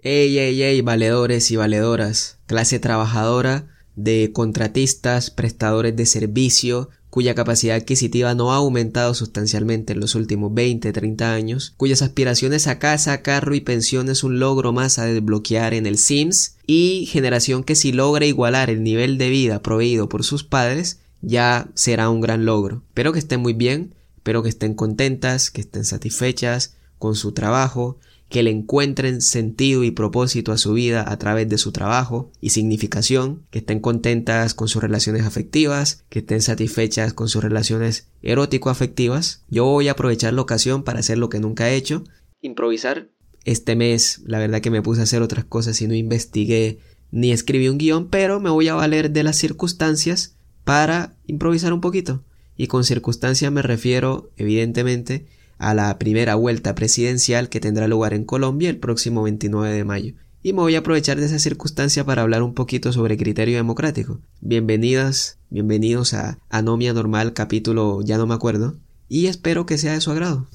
Ey, ey, ey, valedores y valedoras, clase trabajadora de contratistas, prestadores de servicio, cuya capacidad adquisitiva no ha aumentado sustancialmente en los últimos 20, 30 años, cuyas aspiraciones a casa, carro y pensión es un logro más a desbloquear en el Sims, y generación que si logra igualar el nivel de vida proveído por sus padres, ya será un gran logro. Espero que estén muy bien, espero que estén contentas, que estén satisfechas con su trabajo, que le encuentren sentido y propósito a su vida a través de su trabajo y significación, que estén contentas con sus relaciones afectivas, que estén satisfechas con sus relaciones erótico-afectivas. Yo voy a aprovechar la ocasión para hacer lo que nunca he hecho, improvisar. Este mes, la verdad que me puse a hacer otras cosas y no investigué ni escribí un guion, pero me voy a valer de las circunstancias para improvisar un poquito. Y con circunstancias me refiero, evidentemente, a la primera vuelta presidencial que tendrá lugar en Colombia el próximo 29 de mayo. Y me voy a aprovechar de esa circunstancia para hablar un poquito sobre criterio democrático. Bienvenidas, bienvenidos a Anomia Normal capítulo ya no me acuerdo, y espero que sea de su agrado.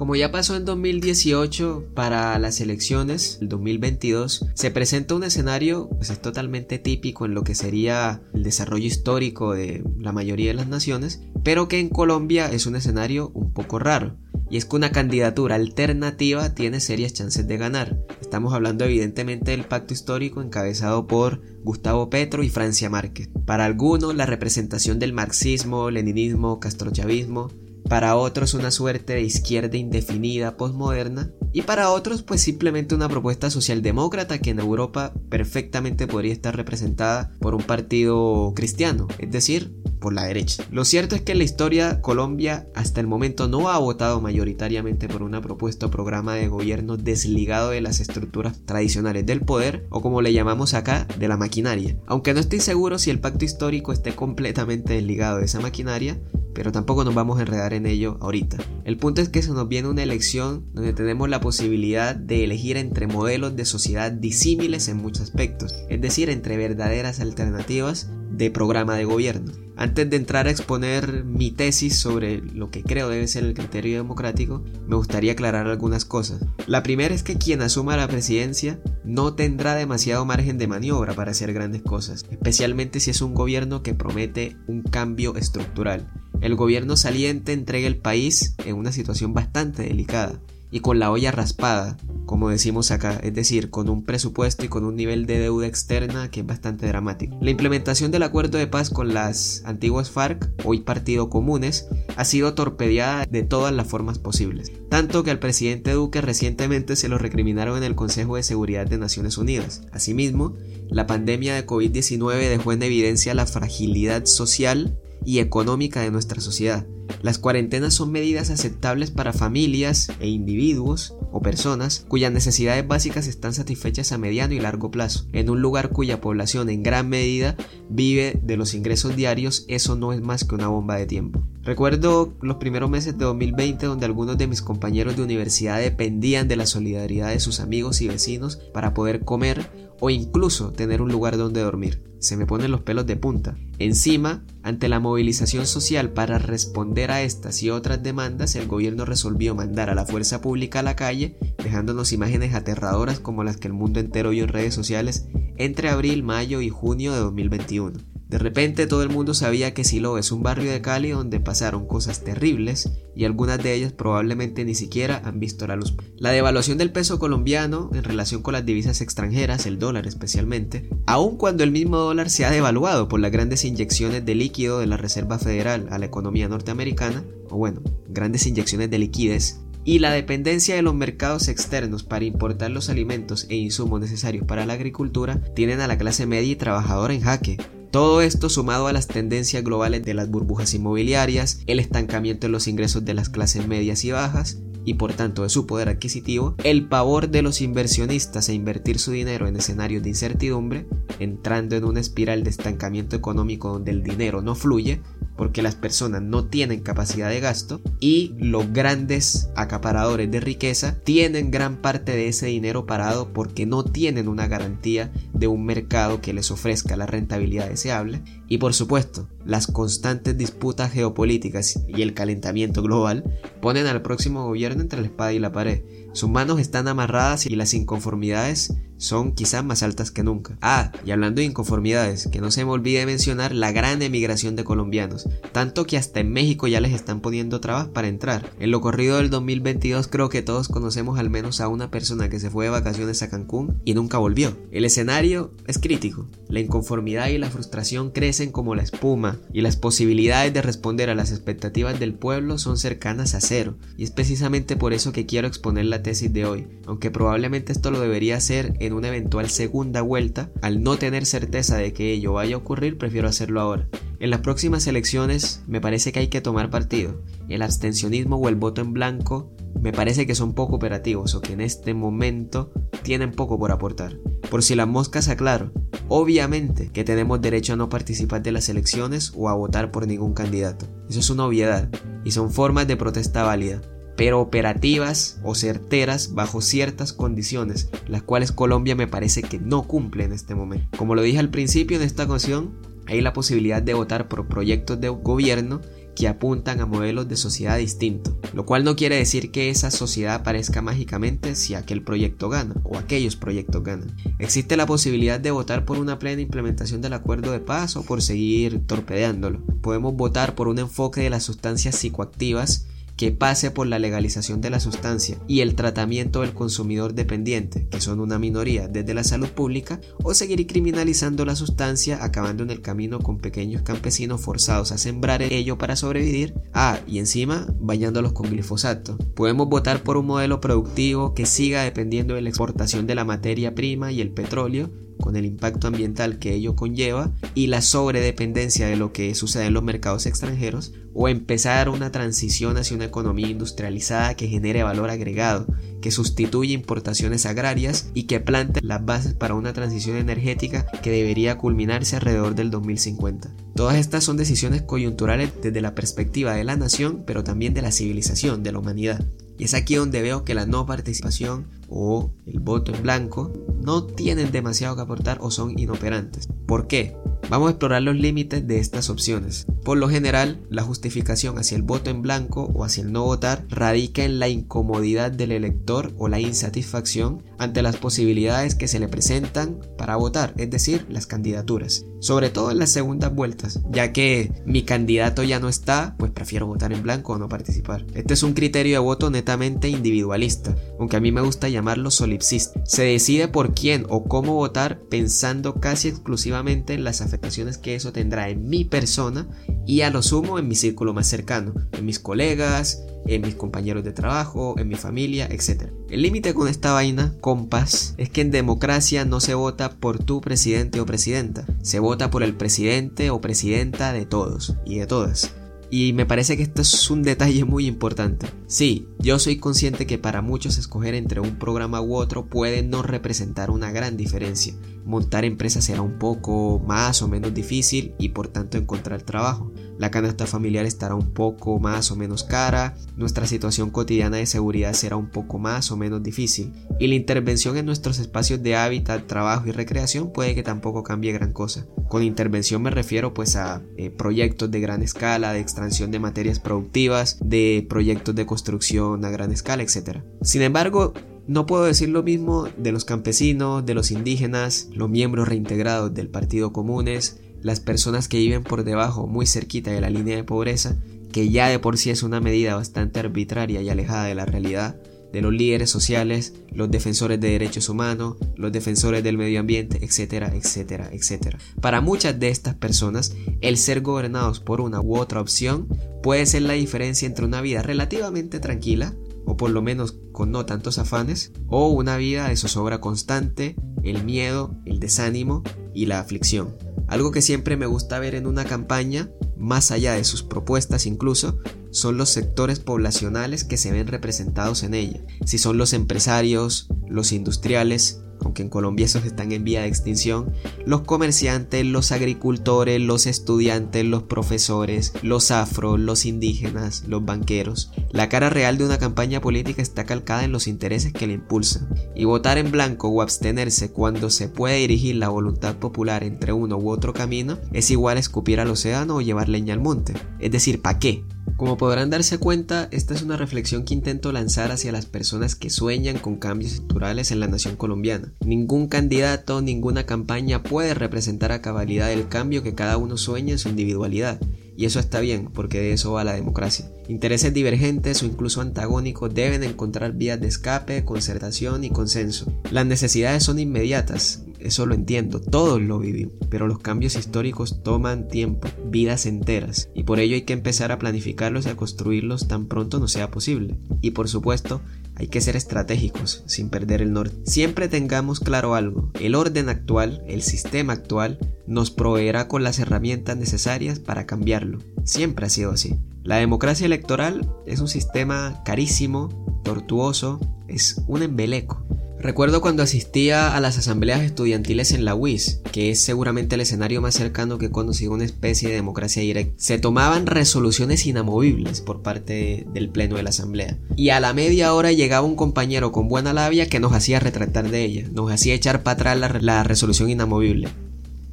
Como ya pasó en 2018 para las elecciones, el 2022, se presenta un escenario pues es totalmente típico en lo que sería el desarrollo histórico de la mayoría de las naciones, pero que en Colombia es un escenario un poco raro. Y es que una candidatura alternativa tiene serias chances de ganar. Estamos hablando evidentemente del pacto histórico encabezado por Gustavo Petro y Francia Márquez. Para algunos la representación del marxismo, leninismo, castrochavismo para otros una suerte de izquierda indefinida postmoderna y para otros pues simplemente una propuesta socialdemócrata que en Europa perfectamente podría estar representada por un partido cristiano, es decir, por la derecha. Lo cierto es que en la historia Colombia hasta el momento no ha votado mayoritariamente por una propuesta o programa de gobierno desligado de las estructuras tradicionales del poder o como le llamamos acá de la maquinaria. Aunque no estoy seguro si el pacto histórico esté completamente desligado de esa maquinaria, pero tampoco nos vamos a enredar en ello ahorita. El punto es que se nos viene una elección donde tenemos la posibilidad de elegir entre modelos de sociedad disímiles en muchos aspectos, es decir, entre verdaderas alternativas de programa de gobierno. Antes de entrar a exponer mi tesis sobre lo que creo debe ser el criterio democrático, me gustaría aclarar algunas cosas. La primera es que quien asuma la presidencia no tendrá demasiado margen de maniobra para hacer grandes cosas, especialmente si es un gobierno que promete un cambio estructural el gobierno saliente entrega el país en una situación bastante delicada y con la olla raspada, como decimos acá, es decir, con un presupuesto y con un nivel de deuda externa que es bastante dramático. La implementación del acuerdo de paz con las antiguas FARC, hoy partido comunes, ha sido torpedeada de todas las formas posibles, tanto que al presidente Duque recientemente se lo recriminaron en el Consejo de Seguridad de Naciones Unidas. Asimismo, la pandemia de COVID-19 dejó en evidencia la fragilidad social y económica de nuestra sociedad. Las cuarentenas son medidas aceptables para familias e individuos o personas cuyas necesidades básicas están satisfechas a mediano y largo plazo. En un lugar cuya población en gran medida vive de los ingresos diarios, eso no es más que una bomba de tiempo. Recuerdo los primeros meses de 2020 donde algunos de mis compañeros de universidad dependían de la solidaridad de sus amigos y vecinos para poder comer o incluso tener un lugar donde dormir. Se me ponen los pelos de punta. Encima, ante la movilización social para responder a estas y otras demandas, el gobierno resolvió mandar a la fuerza pública a la calle, dejándonos imágenes aterradoras como las que el mundo entero vio en redes sociales entre abril, mayo y junio de 2021. De repente todo el mundo sabía que Silo es un barrio de Cali donde pasaron cosas terribles y algunas de ellas probablemente ni siquiera han visto la luz. La devaluación del peso colombiano en relación con las divisas extranjeras, el dólar especialmente, aun cuando el mismo dólar se ha devaluado por las grandes inyecciones de líquido de la Reserva Federal a la economía norteamericana, o bueno, grandes inyecciones de liquidez, y la dependencia de los mercados externos para importar los alimentos e insumos necesarios para la agricultura tienen a la clase media y trabajadora en jaque. Todo esto sumado a las tendencias globales de las burbujas inmobiliarias, el estancamiento en los ingresos de las clases medias y bajas, y por tanto de su poder adquisitivo, el pavor de los inversionistas a invertir su dinero en escenarios de incertidumbre, entrando en una espiral de estancamiento económico donde el dinero no fluye, porque las personas no tienen capacidad de gasto y los grandes acaparadores de riqueza tienen gran parte de ese dinero parado porque no tienen una garantía de un mercado que les ofrezca la rentabilidad deseable y por supuesto las constantes disputas geopolíticas y el calentamiento global ponen al próximo gobierno entre la espada y la pared. Sus manos están amarradas y las inconformidades son quizás más altas que nunca. Ah, y hablando de inconformidades, que no se me olvide mencionar la gran emigración de colombianos, tanto que hasta en México ya les están poniendo trabas para entrar. En lo corrido del 2022 creo que todos conocemos al menos a una persona que se fue de vacaciones a Cancún y nunca volvió. El escenario es crítico, la inconformidad y la frustración crecen como la espuma y las posibilidades de responder a las expectativas del pueblo son cercanas a cero, y es precisamente por eso que quiero exponer la tesis de hoy, aunque probablemente esto lo debería hacer en una eventual segunda vuelta, al no tener certeza de que ello vaya a ocurrir, prefiero hacerlo ahora. En las próximas elecciones me parece que hay que tomar partido. El abstencionismo o el voto en blanco me parece que son poco operativos o que en este momento tienen poco por aportar. Por si las moscas aclaro, obviamente que tenemos derecho a no participar de las elecciones o a votar por ningún candidato. Eso es una obviedad y son formas de protesta válida pero operativas o certeras bajo ciertas condiciones, las cuales Colombia me parece que no cumple en este momento. Como lo dije al principio en esta ocasión, hay la posibilidad de votar por proyectos de gobierno que apuntan a modelos de sociedad distintos, lo cual no quiere decir que esa sociedad aparezca mágicamente si aquel proyecto gana o aquellos proyectos ganan. Existe la posibilidad de votar por una plena implementación del acuerdo de paz o por seguir torpedeándolo. Podemos votar por un enfoque de las sustancias psicoactivas que pase por la legalización de la sustancia y el tratamiento del consumidor dependiente, que son una minoría desde la salud pública, o seguir criminalizando la sustancia acabando en el camino con pequeños campesinos forzados a sembrar ello para sobrevivir, ah, y encima bañándolos con glifosato. Podemos votar por un modelo productivo que siga dependiendo de la exportación de la materia prima y el petróleo, con el impacto ambiental que ello conlleva y la sobredependencia de lo que sucede en los mercados extranjeros, o empezar una transición hacia una economía industrializada que genere valor agregado, que sustituya importaciones agrarias y que plante las bases para una transición energética que debería culminarse alrededor del 2050. Todas estas son decisiones coyunturales desde la perspectiva de la nación, pero también de la civilización, de la humanidad. Y es aquí donde veo que la no participación o el voto en blanco no tienen demasiado que aportar o son inoperantes. ¿Por qué? Vamos a explorar los límites de estas opciones. Por lo general, la justificación hacia el voto en blanco o hacia el no votar radica en la incomodidad del elector o la insatisfacción ante las posibilidades que se le presentan para votar, es decir, las candidaturas. Sobre todo en las segundas vueltas, ya que mi candidato ya no está, pues prefiero votar en blanco o no participar. Este es un criterio de voto netamente individualista, aunque a mí me gusta llamarlo solipsista. Se decide por quién o cómo votar pensando casi exclusivamente en las afectaciones que eso tendrá en mi persona y a lo sumo en mi círculo más cercano, en mis colegas, en mis compañeros de trabajo, en mi familia, etc. El límite con esta vaina, compas, es que en democracia no se vota por tu presidente o presidenta, se vota por el presidente o presidenta de todos y de todas. Y me parece que esto es un detalle muy importante. Sí, yo soy consciente que para muchos escoger entre un programa u otro puede no representar una gran diferencia. Montar empresas será un poco más o menos difícil y por tanto encontrar trabajo. La canasta familiar estará un poco más o menos cara, nuestra situación cotidiana de seguridad será un poco más o menos difícil y la intervención en nuestros espacios de hábitat, trabajo y recreación puede que tampoco cambie gran cosa. Con intervención me refiero pues a eh, proyectos de gran escala, de extracción de materias productivas, de proyectos de construcción a gran escala, etc. Sin embargo, no puedo decir lo mismo de los campesinos, de los indígenas, los miembros reintegrados del Partido Comunes, las personas que viven por debajo, muy cerquita de la línea de pobreza, que ya de por sí es una medida bastante arbitraria y alejada de la realidad, de los líderes sociales, los defensores de derechos humanos, los defensores del medio ambiente, etcétera, etcétera, etcétera. Para muchas de estas personas, el ser gobernados por una u otra opción puede ser la diferencia entre una vida relativamente tranquila, por lo menos con no tantos afanes, o una vida de zozobra constante, el miedo, el desánimo y la aflicción. Algo que siempre me gusta ver en una campaña, más allá de sus propuestas incluso, son los sectores poblacionales que se ven representados en ella. Si son los empresarios, los industriales, aunque en Colombia esos están en vía de extinción, los comerciantes, los agricultores, los estudiantes, los profesores, los afros, los indígenas, los banqueros. La cara real de una campaña política está calcada en los intereses que la impulsan. Y votar en blanco o abstenerse cuando se puede dirigir la voluntad popular entre uno u otro camino es igual a escupir al océano o llevar leña al monte. Es decir, ¿para qué? Como podrán darse cuenta, esta es una reflexión que intento lanzar hacia las personas que sueñan con cambios estructurales en la nación colombiana. Ningún candidato, ninguna campaña puede representar a cabalidad el cambio que cada uno sueña en su individualidad. Y eso está bien, porque de eso va la democracia. Intereses divergentes o incluso antagónicos deben encontrar vías de escape, concertación y consenso. Las necesidades son inmediatas, eso lo entiendo, todos lo vivimos, pero los cambios históricos toman tiempo, vidas enteras, y por ello hay que empezar a planificarlos y a construirlos tan pronto no sea posible. Y por supuesto, hay que ser estratégicos, sin perder el norte. Siempre tengamos claro algo, el orden actual, el sistema actual, nos proveerá con las herramientas necesarias para cambiarlo. Siempre ha sido así. La democracia electoral es un sistema carísimo, tortuoso, es un embeleco. Recuerdo cuando asistía a las asambleas estudiantiles en la UIS, que es seguramente el escenario más cercano que he conocido una especie de democracia directa. Se tomaban resoluciones inamovibles por parte del pleno de la asamblea. Y a la media hora llegaba un compañero con buena labia que nos hacía retratar de ella, nos hacía echar para atrás la, la resolución inamovible.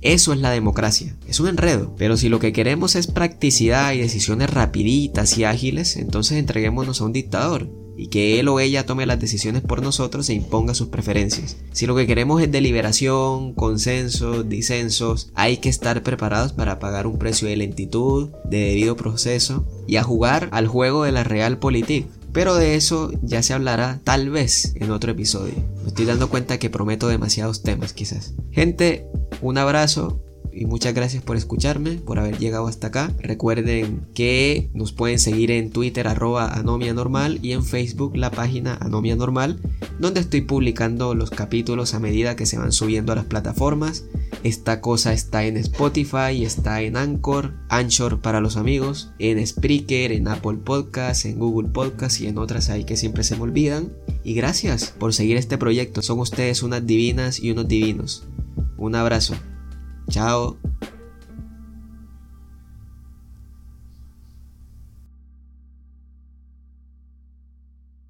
Eso es la democracia. Es un enredo. Pero si lo que queremos es practicidad y decisiones rapiditas y ágiles, entonces entreguémonos a un dictador y que él o ella tome las decisiones por nosotros e imponga sus preferencias. Si lo que queremos es deliberación, consensos, disensos, hay que estar preparados para pagar un precio de lentitud, de debido proceso y a jugar al juego de la realpolitik. Pero de eso ya se hablará tal vez en otro episodio. Me estoy dando cuenta que prometo demasiados temas quizás. Gente, un abrazo, y muchas gracias por escucharme, por haber llegado hasta acá. Recuerden que nos pueden seguir en Twitter arroba anomia normal y en Facebook la página anomia normal, donde estoy publicando los capítulos a medida que se van subiendo a las plataformas. Esta cosa está en Spotify, está en Anchor, Anchor para los amigos, en Spreaker, en Apple Podcasts, en Google Podcasts y en otras ahí que siempre se me olvidan. Y gracias por seguir este proyecto, son ustedes unas divinas y unos divinos. Un abrazo. Chao.